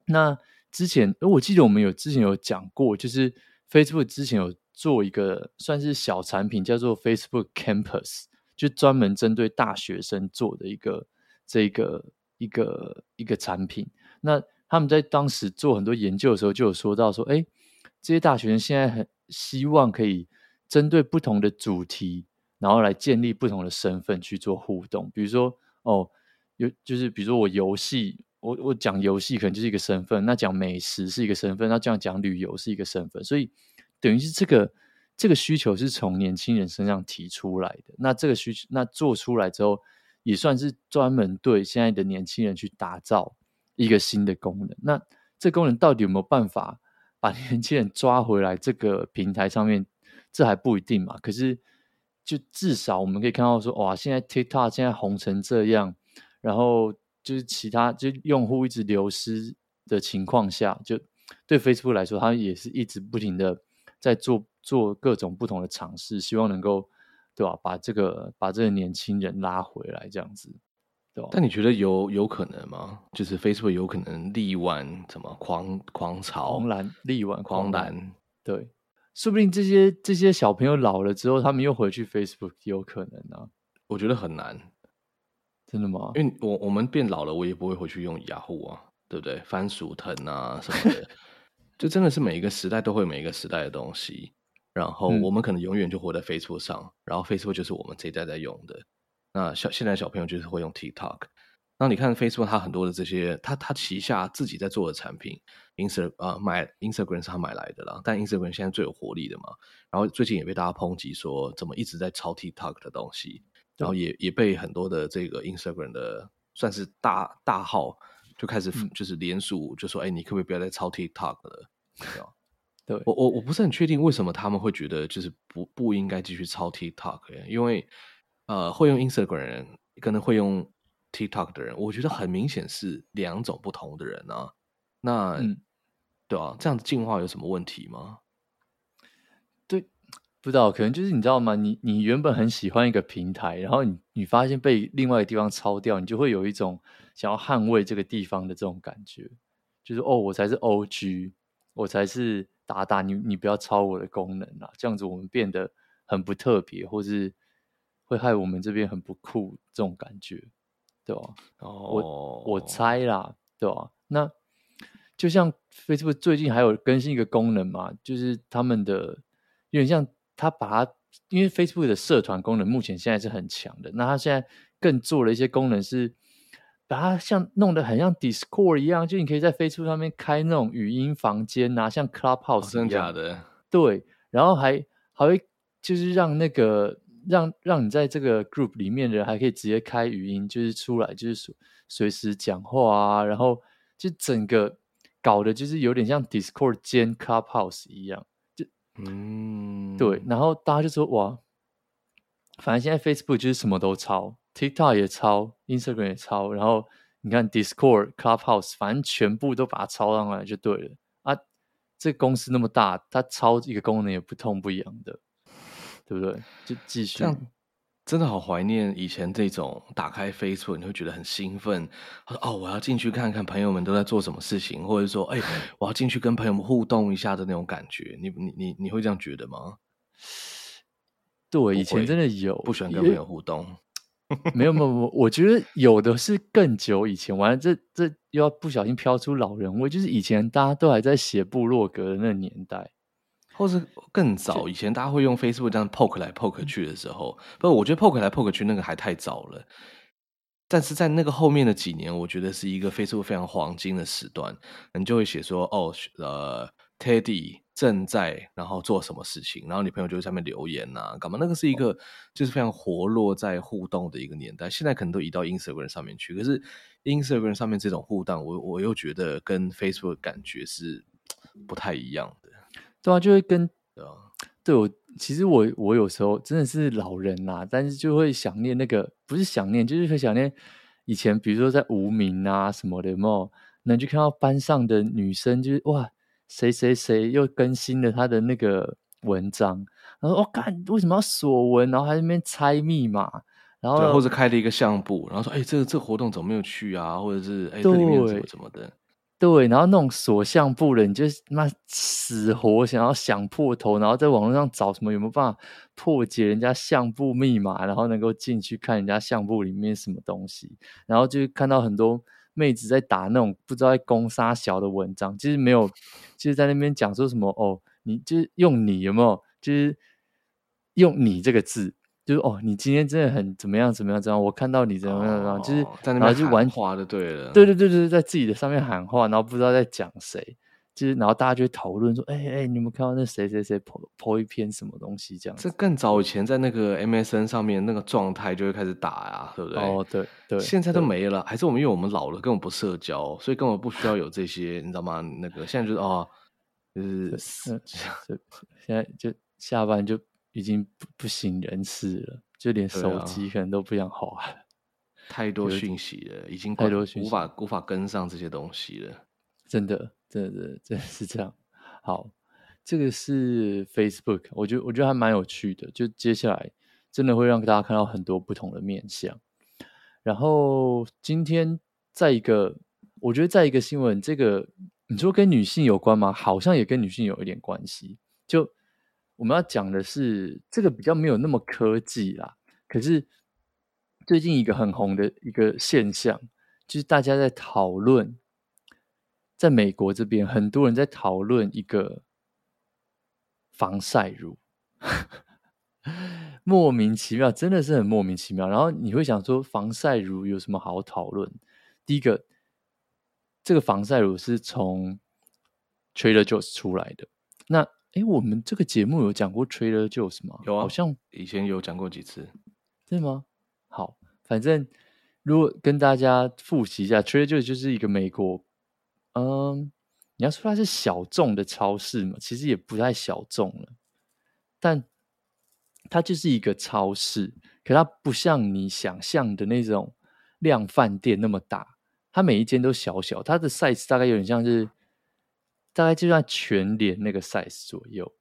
那之前，我记得我们有之前有讲过，就是 Facebook 之前有做一个算是小产品，叫做 Facebook Campus，就专门针对大学生做的一个这个一个一个产品。那他们在当时做很多研究的时候，就有说到说，哎，这些大学生现在很希望可以针对不同的主题，然后来建立不同的身份去做互动，比如说哦。有就是，比如说我游戏，我我讲游戏可能就是一个身份，那讲美食是一个身份，那这样讲旅游是一个身份，所以等于是这个这个需求是从年轻人身上提出来的。那这个需求，那做出来之后，也算是专门对现在的年轻人去打造一个新的功能。那这功能到底有没有办法把年轻人抓回来？这个平台上面，这还不一定嘛。可是就至少我们可以看到说，哇，现在 TikTok 现在红成这样。然后就是其他就用户一直流失的情况下，就对 Facebook 来说，它也是一直不停的在做做各种不同的尝试，希望能够对吧？把这个把这个年轻人拉回来，这样子，对吧？但你觉得有有可能吗？就是 Facebook 有可能力挽什么狂狂潮？狂澜力挽狂澜，对，说不定这些这些小朋友老了之后，他们又回去 Facebook，有可能啊？我觉得很难。真的吗？因为我我们变老了，我也不会回去用雅虎啊，对不对？番薯藤啊什么的，就真的是每一个时代都会有每一个时代的东西。然后我们可能永远就活在 Facebook 上，嗯、然后 Facebook 就是我们这一代在用的。那小现在小朋友就是会用 TikTok。那你看 Facebook，它很多的这些，它它旗下自己在做的产品，Insta 啊买 Instagram 是他买来的啦，但 Instagram 现在最有活力的嘛。然后最近也被大家抨击说，怎么一直在抄 TikTok 的东西。然后也也被很多的这个 Instagram 的算是大大号就开始就是联署，就说：“哎、嗯，你可不可以不要再抄 TikTok 了？” [laughs] 对，我我我不是很确定为什么他们会觉得就是不不应该继续抄 TikTok，因为呃会用 Instagram 的人跟会用 TikTok 的人，我觉得很明显是两种不同的人啊。那、嗯、对啊，这样子进化有什么问题吗？对不知道，可能就是你知道吗？你你原本很喜欢一个平台，然后你你发现被另外一个地方抄掉，你就会有一种想要捍卫这个地方的这种感觉，就是哦，我才是 OG，我才是达达，你你不要抄我的功能啊，这样子我们变得很不特别，或是会害我们这边很不酷，这种感觉，对吧？哦，我我猜啦，对吧？那就像 Facebook 最近还有更新一个功能嘛，就是他们的有点像。他把它，因为 Facebook 的社团功能目前现在是很强的，那他现在更做了一些功能，是把它像弄得很像 Discord 一样，就你可以在 Facebook 上面开那种语音房间啊，像 Clubhouse 一样。哦，真的假的？对，然后还还会就是让那个让让你在这个 group 里面的人还可以直接开语音，就是出来就是随时讲话啊，然后就整个搞的就是有点像 Discord 兼 Clubhouse 一样。就嗯，对，然后大家就说哇，反正现在 Facebook 就是什么都抄，TikTok 也抄，Instagram 也抄，然后你看 Discord、Clubhouse，反正全部都把它抄上来就对了啊。这公司那么大，它抄一个功能也不痛不痒的，对不对？就继续。真的好怀念以前这种打开 Facebook 你会觉得很兴奋，他说哦，我要进去看看朋友们都在做什么事情，或者说哎，我要进去跟朋友们互动一下的那种感觉。你你你你会这样觉得吗？对，以前真的有，不喜欢跟朋友互动。[laughs] 没有没有没有，我觉得有的是更久以前。完了，这这又要不小心飘出老人味，就是以前大家都还在写部落格的那个年代，或是更早以前，大家会用 Facebook 这样 poke 来 poke 去的时候，不，我觉得 poke 来 poke 去那个还太早了。但是在那个后面的几年，我觉得是一个 Facebook 非常黄金的时段，你就会写说，哦，呃，Teddy 正在然后做什么事情，然后你朋友就在上面留言呐、啊，干嘛？那个是一个就是非常活络在互动的一个年代。现在可能都移到 Instagram 上面去，可是 Instagram 上面这种互动，我我又觉得跟 Facebook 的感觉是不太一样的。对啊，就会跟对啊，[tsk] 对我。其实我我有时候真的是老人啦、啊，但是就会想念那个，不是想念，就是会想念以前，比如说在无名啊什么的，有没有？能去看到班上的女生，就是哇，谁谁谁又更新了他的那个文章，然后我看、哦、为什么要锁文，然后还在那边猜密码，然后或者开了一个相簿，然后说，哎，这个这个活动怎么没有去啊？或者是哎，这里面怎么怎么的。对，然后那种锁相簿的，你就妈死活想要想破头，然后在网络上找什么有没有办法破解人家相簿密码，然后能够进去看人家相簿里面什么东西，然后就看到很多妹子在打那种不知道在攻杀小的文章，就是没有，就是在那边讲说什么哦，你就是用你有没有，就是用你这个字。就是哦，你今天真的很怎么样怎么样怎么样？我看到你怎么样怎么样，就是在那边就玩花的，对了，对对对对，在自己的上面喊话，然后不知道在讲谁，就是然后大家就会讨论说，哎哎，你有没有看到那谁谁谁 po po 一篇什么东西这样？这更早以前在那个 MSN 上面那个状态就会开始打呀，对不对？哦，对对，现在都没了，还是我们因为我们老了，根本不社交，所以根本不需要有这些，你知道吗？那个现在就是哦，就是现在就下班就已经不不省人事了。就连手机可能都不想滑了，啊，太多讯息了，已经太多讯息，无法无法跟上这些东西了。真的，真的，真的，真的是这样。好，这个是 Facebook，我觉得我觉得还蛮有趣的。就接下来真的会让大家看到很多不同的面相。然后今天在一个，我觉得在一个新闻，这个你说跟女性有关吗？好像也跟女性有一点关系。就我们要讲的是这个比较没有那么科技啦，可是最近一个很红的一个现象，就是大家在讨论，在美国这边很多人在讨论一个防晒乳，莫名其妙，真的是很莫名其妙。然后你会想说，防晒乳有什么好讨论？第一个，这个防晒乳是从 Trader Joe's 出来的，那。哎，我们这个节目有讲过 Trader Joe's 吗？有啊，好像以前有讲过几次，对吗？好，反正如果跟大家复习一下，Trader Joe's 就是一个美国，嗯，你要说它是小众的超市嘛，其实也不太小众了，但它就是一个超市，可它不像你想象的那种量饭店那么大，它每一间都小小，它的 size 大概有点像是。大概就在全联那个 size 左右，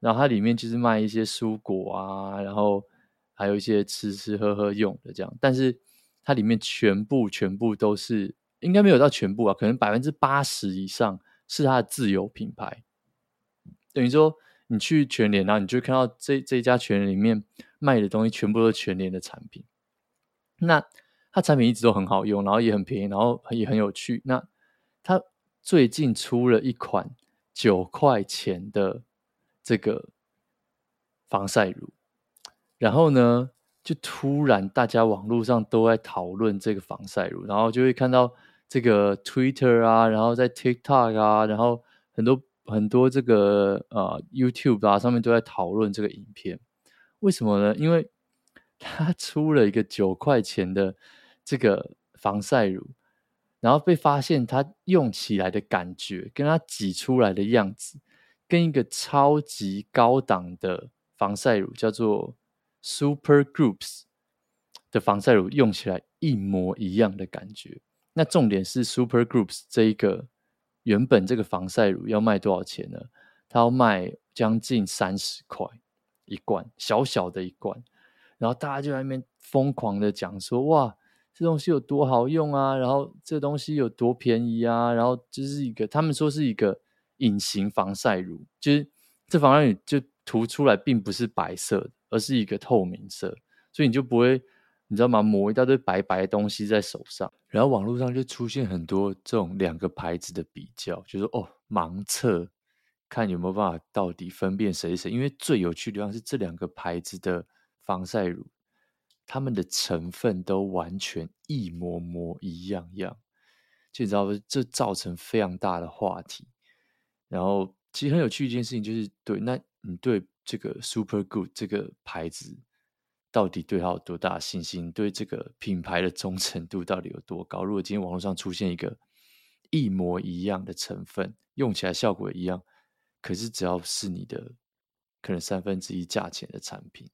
然后它里面就是卖一些蔬果啊，然后还有一些吃吃喝喝用的这样，但是它里面全部全部都是，应该没有到全部啊，可能百分之八十以上是它的自有品牌。等于说你去全联，然后你就看到这这一家全联里面卖的东西全部都是全联的产品。那它产品一直都很好用，然后也很便宜，然后也很有趣。那。最近出了一款九块钱的这个防晒乳，然后呢，就突然大家网络上都在讨论这个防晒乳，然后就会看到这个 Twitter 啊，然后在 TikTok 啊，然后很多很多这个呃 YouTube 啊上面都在讨论这个影片。为什么呢？因为它出了一个九块钱的这个防晒乳。然后被发现，它用起来的感觉，跟它挤出来的样子，跟一个超级高档的防晒乳叫做 Super Groups 的防晒乳用起来一模一样的感觉。那重点是 Super Groups 这一个原本这个防晒乳要卖多少钱呢？它要卖将近三十块一罐，小小的一罐。然后大家就在那边疯狂的讲说：“哇！”这东西有多好用啊？然后这东西有多便宜啊？然后就是一个，他们说是一个隐形防晒乳，就是这防晒乳就涂出来并不是白色的，而是一个透明色，所以你就不会，你知道吗？抹一大堆白白的东西在手上，然后网络上就出现很多这种两个牌子的比较，就是哦，盲测看有没有办法到底分辨谁是谁。因为最有趣的地方是这两个牌子的防晒乳，它们的成分都完全一模模一样样，就你知道？这造成非常大的话题。然后，其实很有趣一件事情就是，对，那你对这个 Super Good 这个牌子到底对它有多大信心？对这个品牌的忠诚度到底有多高？如果今天网络上出现一个一模一样的成分，用起来效果一样，可是只要是你的可能三分之一价钱的产品，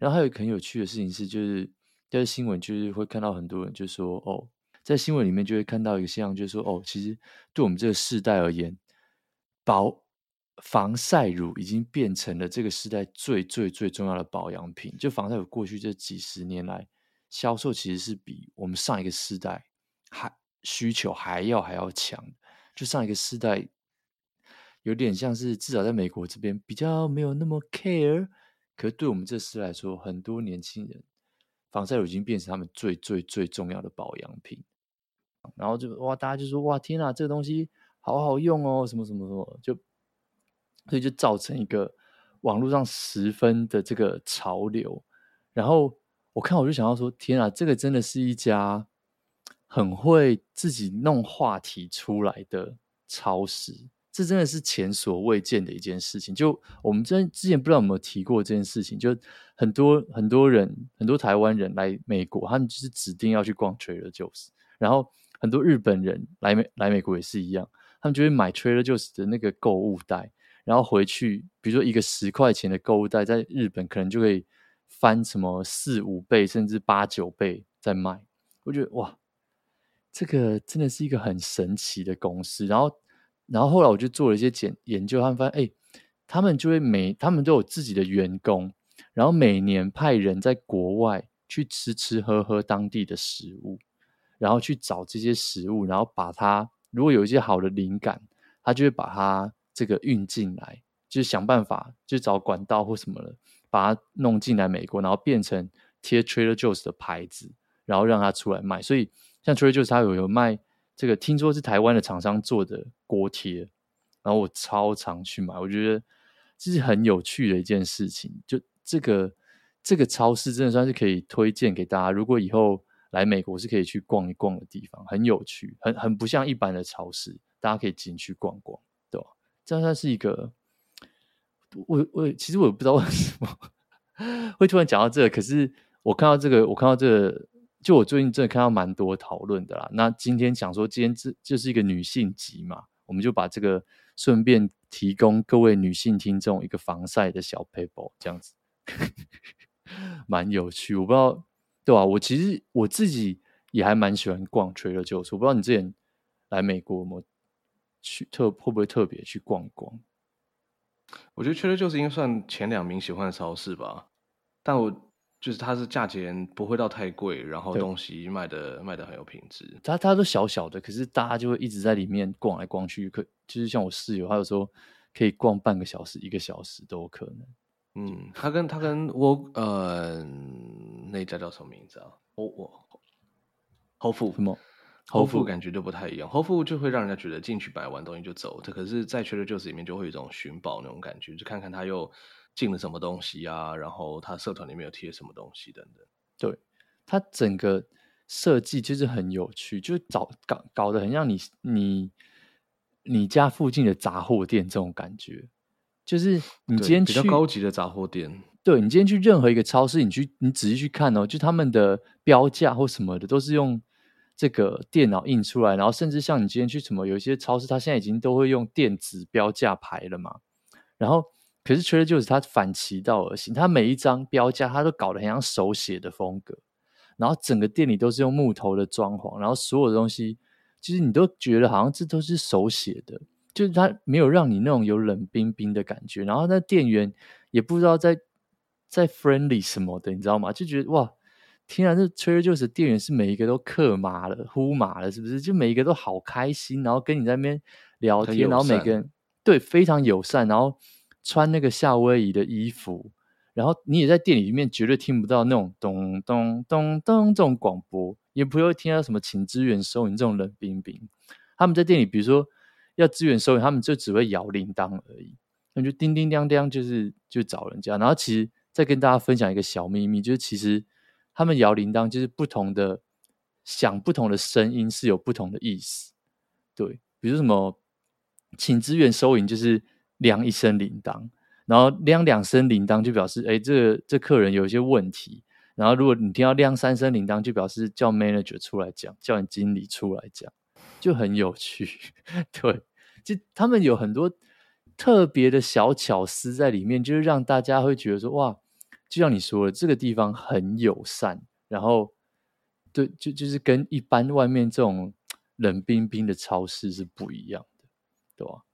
然后还有一个很有趣的事情是，就是在新闻就是会看到很多人就说，哦，在新闻里面就会看到一个现象，就是说，哦，其实对我们这个世代而言。保防晒乳已经变成了这个时代最最最重要的保养品。就防晒乳过去这几十年来销售，其实是比我们上一个世代还需求还要还要强。就上一个世代有点像是至少在美国这边比较没有那么 care，可是对我们这时代来说，很多年轻人防晒乳已经变成他们最最最重要的保养品。然后就哇，大家就说哇，天哪，这个东西。好好用哦，什么什么什么，就所以就造成一个网络上十分的这个潮流。然后我看我就想要说，天啊，这个真的是一家很会自己弄话题出来的超市，这真的是前所未见的一件事情。就我们之之前不知道有没有提过这件事情，就很多很多人，很多台湾人来美国，他们就是指定要去逛 Trader Joe's，然后很多日本人来美来美国也是一样。他们就会买 Trader Joe's 的那个购物袋，然后回去，比如说一个十块钱的购物袋，在日本可能就可以翻什么四五倍，甚至八九倍在卖。我觉得哇，这个真的是一个很神奇的公司。然后，然后后来我就做了一些检研究，他们发现，哎，他们就会每他们都有自己的员工，然后每年派人在国外去吃吃喝喝当地的食物，然后去找这些食物，然后把它。如果有一些好的灵感，他就会把它这个运进来，就是想办法，就找管道或什么的，把它弄进来美国，然后变成贴 Trader Joe's 的牌子，然后让它出来卖。所以像 Trader Joe's，它有有卖这个，听说是台湾的厂商做的锅贴，然后我超常去买，我觉得这是很有趣的一件事情。就这个这个超市真的算是可以推荐给大家，如果以后。来美国是可以去逛一逛的地方，很有趣，很很不像一般的超市，大家可以进去逛逛，对吧？这算是一个，我我其实我不知道为什么 [laughs] 会突然讲到这个，可是我看到这个，我看到这个，就我最近真的看到蛮多讨论的啦。那今天想说，今天这就是一个女性集嘛，我们就把这个顺便提供各位女性听众一个防晒的小 paper，，这样子，[laughs] 蛮有趣，我不知道。对啊，我其实我自己也还蛮喜欢逛 Trader Joe's。我不知道你之前来美国有没有去特会不会特别去逛逛？我觉得 Trader Joe's 应该算前两名喜欢的超市吧。但我就是它是价钱不会到太贵，然后东西卖的卖的很有品质。它它都小小的，可是大家就会一直在里面逛来逛去。可就是像我室友，他有时候可以逛半个小时、一个小时都有可能。嗯，他跟他跟我呃那家叫什么名字啊？我我 Whole Foods 什么 Whole Foods 感觉就不太一样。Whole Foods 就会让人家觉得进去买完东西就走，这可是在 Trader Joe's 里面就会有一种寻宝那种感觉，就看看他又进了什么东西啊，然后他社团里面有贴什么东西等等。对，他整个设计就是很有趣，就找搞搞得很像你你你家附近的杂货店这种感觉。就是你今天去比较高级的杂货店，对，你今天去任何一个超市，你去你仔细去看哦，就他们的标价或什么的都是用这个电脑印出来，然后甚至像你今天去什么有一些超市，它现在已经都会用电子标价牌了嘛。然后可是 Trader Joe's 它反其道而行，它每一张标价它都搞得很像手写的风格，然后整个店里都是用木头的装潢，然后所有的东西其实你都觉得好像这都是手写的。就是他没有让你那种有冷冰冰的感觉，然后那店员也不知道在在 friendly 什么的，你知道吗？就觉得哇，天啊，这 Trader Joe's 店员是每一个都客麻了、呼麻了，是不是？就每一个都好开心，然后跟你在那边聊天，然后每个人对非常友善，然后穿那个夏威夷的衣服，然后你也在店里面绝对听不到那种咚咚咚咚这种广播，也不会听到什么请支援收银这种冷冰冰。他们在店里，比如说。要支援收银，他们就只会摇铃铛而已，那就叮叮当当，就是就找人家。然后其实再跟大家分享一个小秘密，就是其实他们摇铃铛就是不同的响不同的声音是有不同的意思。对，比如什么请支援收银，就是亮一声铃铛，然后亮两声铃铛就表示哎，这这客人有一些问题。然后如果你听到亮三声铃铛，就表示叫 manager 出来讲，叫你经理出来讲，就很有趣。[laughs] 对，就他们有很多特别的小巧思在里面，就是让大家会觉得说哇，就像你说的，这个地方很友善。然后，对，就就是跟一般外面这种冷冰冰的超市是不一样的，对吧？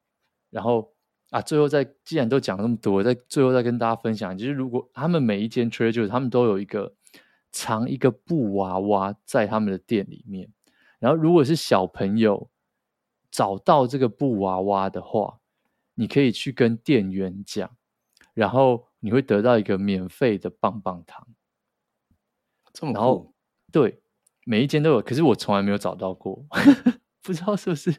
然后。啊，最后再既然都讲那么多，在最后再跟大家分享，就是如果他们每一间 Trader Joe's 他们都有一个藏一个布娃娃在他们的店里面，然后如果是小朋友找到这个布娃娃的话，你可以去跟店员讲，然后你会得到一个免费的棒棒糖。这么酷？然后对，每一间都有，可是我从来没有找到过，[laughs] 不知道是不是。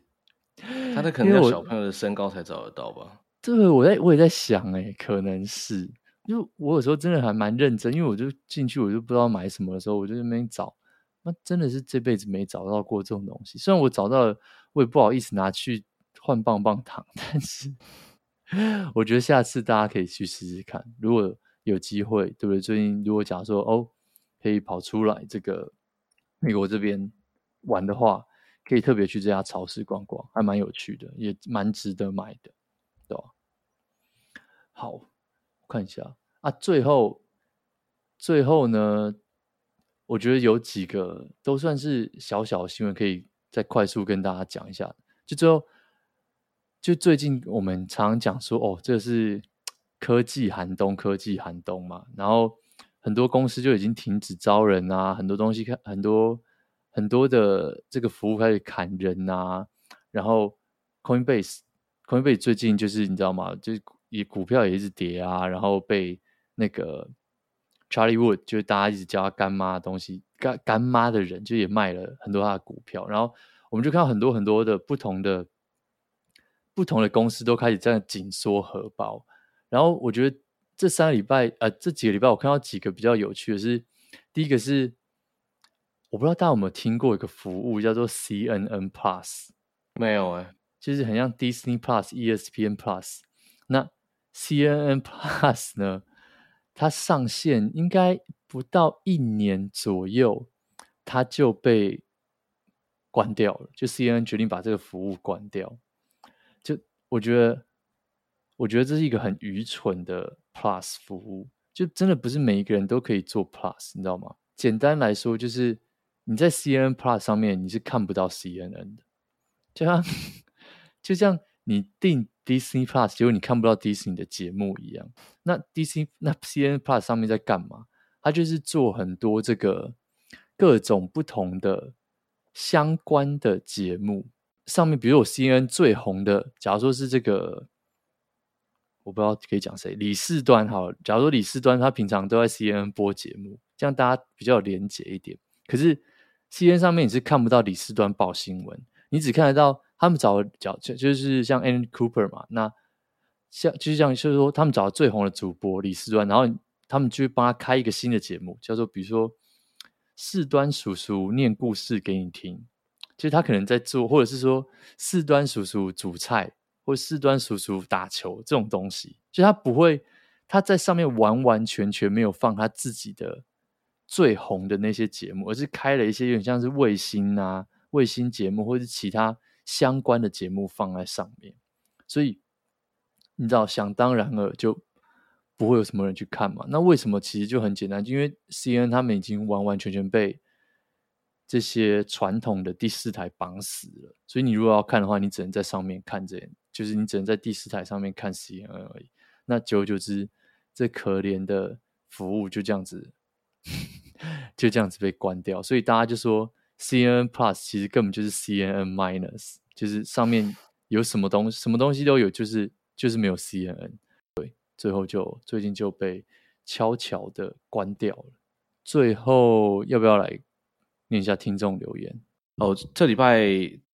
他的可能要小朋友的身高才找得到吧？对，我在我也在想、欸，哎，可能是，因为我有时候真的还蛮认真，因为我就进去，我就不知道买什么的时候，我就在那边找，那真的是这辈子没找到过这种东西。虽然我找到了，我也不好意思拿去换棒棒糖，[laughs] 但是我觉得下次大家可以去试试看，如果有机会，对不对？最近如果假如说哦，可以跑出来这个美国这边玩的话。可以特别去这家超市逛逛，还蛮有趣的，也蛮值得买的，对吧？好，我看一下啊，最后，最后呢，我觉得有几个都算是小小的新闻，可以再快速跟大家讲一下。就最后，就最近我们常讲说，哦，这是科技寒冬，科技寒冬嘛，然后很多公司就已经停止招人啊，很多东西看很多。很多的这个服务开始砍人啊，然后 Coinbase，Coinbase 最近就是你知道吗？就是也股票也一直跌啊，然后被那个 Charlie Wood，就是大家一直叫他干妈的东西，干干妈的人就也卖了很多他的股票，然后我们就看到很多很多的不同的不同的公司都开始这样紧缩荷包，然后我觉得这三个礼拜呃这几个礼拜我看到几个比较有趣的是，第一个是。我不知道大家有没有听过一个服务叫做 CNN Plus？没有哎、欸，就是很像 Disney Plus、ESPN Plus。那 CNN Plus 呢？它上线应该不到一年左右，它就被关掉了。就 CNN 决定把这个服务关掉。就我觉得，我觉得这是一个很愚蠢的 Plus 服务。就真的不是每一个人都可以做 Plus，你知道吗？简单来说，就是。你在 CNN Plus 上面你是看不到 CNN 的，就像 [laughs] 就像你订 Disney Plus，结果你看不到 Disney 的节目一样。那 Disney 那 C N Plus 上面在干嘛？它就是做很多这个各种不同的相关的节目。上面比如我 C N 最红的，假如说是这个，我不知道可以讲谁，李四端好。假如说李四端他平常都在 C N 播节目，这样大家比较有连结一点。可是 CNN 上面你是看不到李四端报新闻，你只看得到他们找的角，就是像 Andy Cooper 嘛，那像就是像就是说他们找的最红的主播李四端，然后他们就会帮他开一个新的节目，叫做比如说四端叔叔念故事给你听，就是他可能在做，或者是说四端叔叔煮菜，或者四端叔叔打球这种东西，就他不会他在上面完完全全没有放他自己的。最红的那些节目，而是开了一些有点像是卫星啊、卫星节目，或者是其他相关的节目放在上面，所以你知道，想当然了，就不会有什么人去看嘛。那为什么？其实就很简单，因为 C N 他们已经完完全全被这些传统的第四台绑死了，所以你如果要看的话，你只能在上面看这，就是你只能在第四台上面看 CNN 而已。那久而久之，这可怜的服务就这样子。[laughs] 就这样子被关掉，所以大家就说 CNN Plus 其实根本就是 CNN Minus，就是上面有什么东，什么东西都有，就是就是没有 CNN。对，最后就最近就被悄悄的关掉了。最后要不要来念一下听众留言？哦，这礼拜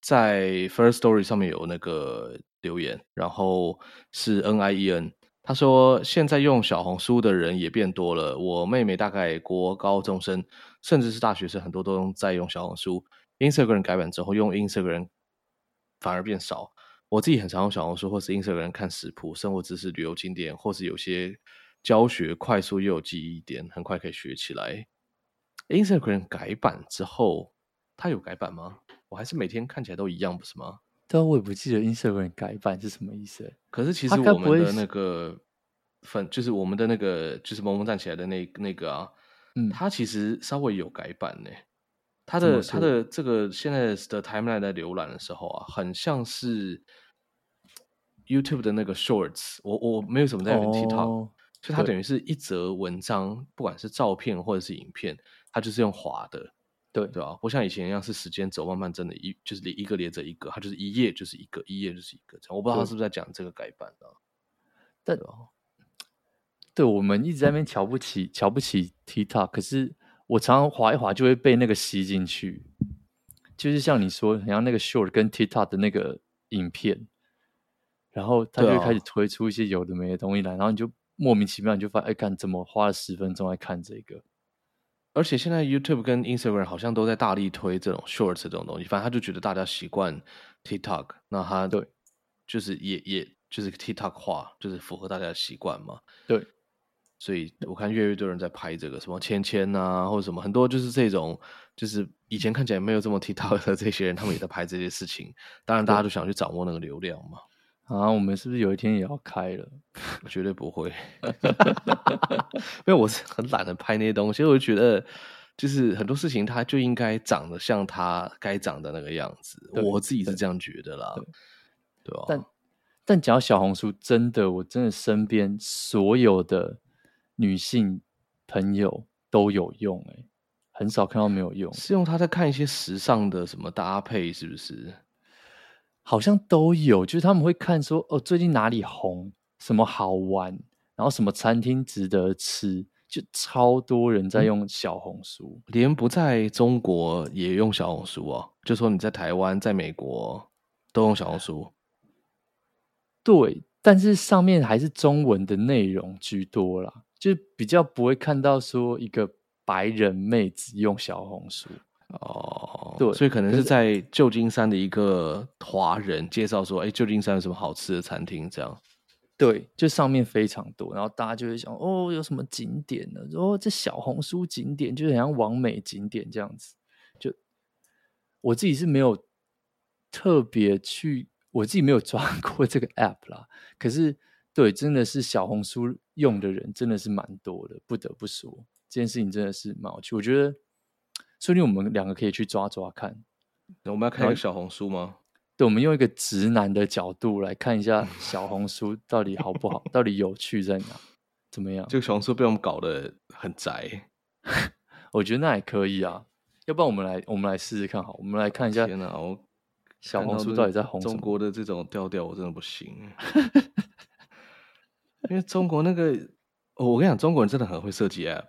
在 First Story 上面有那个留言，然后是 N I E N，他说现在用小红书的人也变多了，我妹妹大概国高中生，甚至是大学生，很多都在用小红书。Instagram 改版之后，用 Instagram 反而变少。我自己很常用小红书或是 Instagram 看食谱、生活知识、旅游景点，或是有些教学快速又有记忆点，很快可以学起来。Instagram 改版之后，它有改版吗？我还是每天看起来都一样，不是吗？但我也不记得 Instagram 改版是什么意思。可是其实我们的那个粉，就是我们的那个，就是萌萌站起来的那那个啊，嗯，它其实稍微有改版呢。它的它的这个现在的 timeline 在浏览的时候啊，很像是。YouTube 的那个 Shorts，我我没有什么在用 TikTok，、oh, 所以它等于是一则文章，不管是照片或者是影片，它就是用滑的，对对吧？不像以前一样是时间轴慢慢真的，一就是一个连着一个，它就是一页就是一个，一页就是一个这样。我不知道他是不是在讲这个改版的，但对，我们一直在那边瞧不起瞧不起 TikTok，可是我常常滑一滑就会被那个吸进去，就是像你说，好像那个 Short 跟 TikTok 的那个影片。然后他就开始推出一些有的没的东西来，啊、然后你就莫名其妙你就发现，哎，看怎么花了十分钟来看这个？而且现在 YouTube 跟 Instagram 好像都在大力推这种 Shorts 这种东西，反正他就觉得大家习惯 TikTok，那他对，就是也也就是 TikTok 化，就是符合大家的习惯嘛。对，所以我看越来越多人在拍这个什么芊芊啊，或者什么很多就是这种，就是以前看起来没有这么 TikTok 的这些人，他们也在拍这些事情。当然，大家都想去掌握那个流量嘛。啊，我们是不是有一天也要开了？我 [laughs] 绝对不会，[laughs] 因为我是很懒得拍那些东西。我就觉得，就是很多事情它就应该长得像它该长的那个样子。我自己是这样觉得啦，对，对吧？但但讲到小红书，真的，我真的身边所有的女性朋友都有用，欸，很少看到没有用。是用它在看一些时尚的什么搭配，是不是？好像都有，就是他们会看说哦，最近哪里红，什么好玩，然后什么餐厅值得吃，就超多人在用小红书，嗯、连不在中国也用小红书啊。就说你在台湾、在美国都用小红书，对，但是上面还是中文的内容居多啦，就比较不会看到说一个白人妹子用小红书。哦，对，所以可能是在旧金山的一个华人介绍说，哎，旧金山有什么好吃的餐厅？这样，对，就上面非常多，然后大家就会想，哦，有什么景点呢？哦，这小红书景点就很像网美景点这样子。就我自己是没有特别去，我自己没有抓 [laughs] 过这个 app 啦。可是，对，真的是小红书用的人真的是蛮多的，不得不说，这件事情真的是蛮有趣。我觉得。所以我们两个可以去抓抓看。我们要看一个小红书吗？对，我们用一个直男的角度来看一下 [laughs] 小红书到底好不好，[laughs] 到底有趣在哪？怎么样？这个小红书被我们搞得很宅，[laughs] 我觉得那也可以啊。要不然我们来，我们来试试看好，我们来看一下。天哪，我小红书到底在红？中国的这种调调我真的不行，因为中国那个，哦，我跟你讲，中国人真的很会设计 App。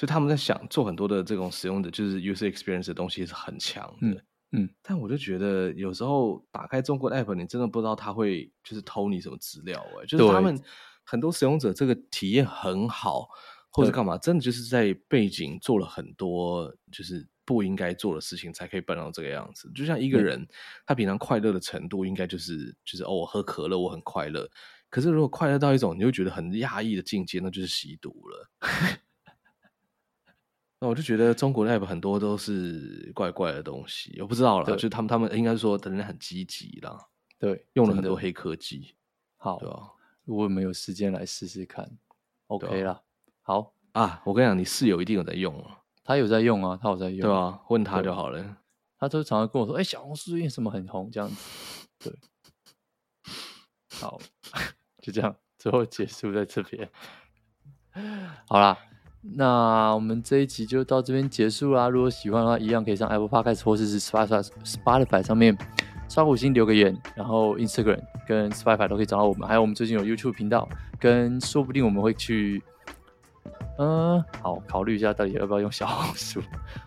所以他们在想做很多的这种使用的就是 user experience 的东西是很强的，嗯，嗯，但我就觉得有时候打开中国的 app，你真的不知道他会就是偷你什么资料哎，就是他们很多使用者这个体验很好，或者干嘛，真的就是在背景做了很多就是不应该做的事情，才可以办到这个样子。就像一个人，他平常快乐的程度应该就是就是哦，我喝可乐我很快乐，可是如果快乐到一种你会觉得很压抑的境界，那就是吸毒了。[laughs] 那我就觉得中国的 app 很多都是怪怪的东西，我不知道了。就他们他们应该说的人很积极啦，对，用了很多黑科技。好，对吧？如果没有时间来试试看，OK 啦。好啊，我跟你讲，你室友一定有在用啊，他有在用啊，他有在用，对啊，问他就好了。他都常常跟我说：“哎，小红书最近什么很红？”这样子，对。好，[laughs] 就这样，最后结束在这边。[laughs] 好啦。那我们这一集就到这边结束啦。如果喜欢的话，一样可以上 Apple Podcast 或者是 Spotify Spotify 上面刷五星留个言，然后 Instagram 跟 Spotify 都可以找到我们。还有我们最近有 YouTube 频道，跟说不定我们会去嗯，好，考虑一下到底要不要用小红书。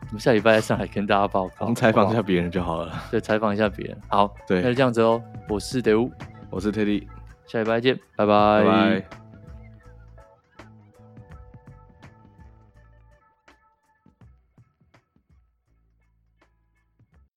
我们下礼拜在上海跟大家报告，我们采访一下别人就好了。对，采访一下别人。好，对，那就这样子哦。我是德乌，我是特地，下礼拜见，拜拜。拜拜。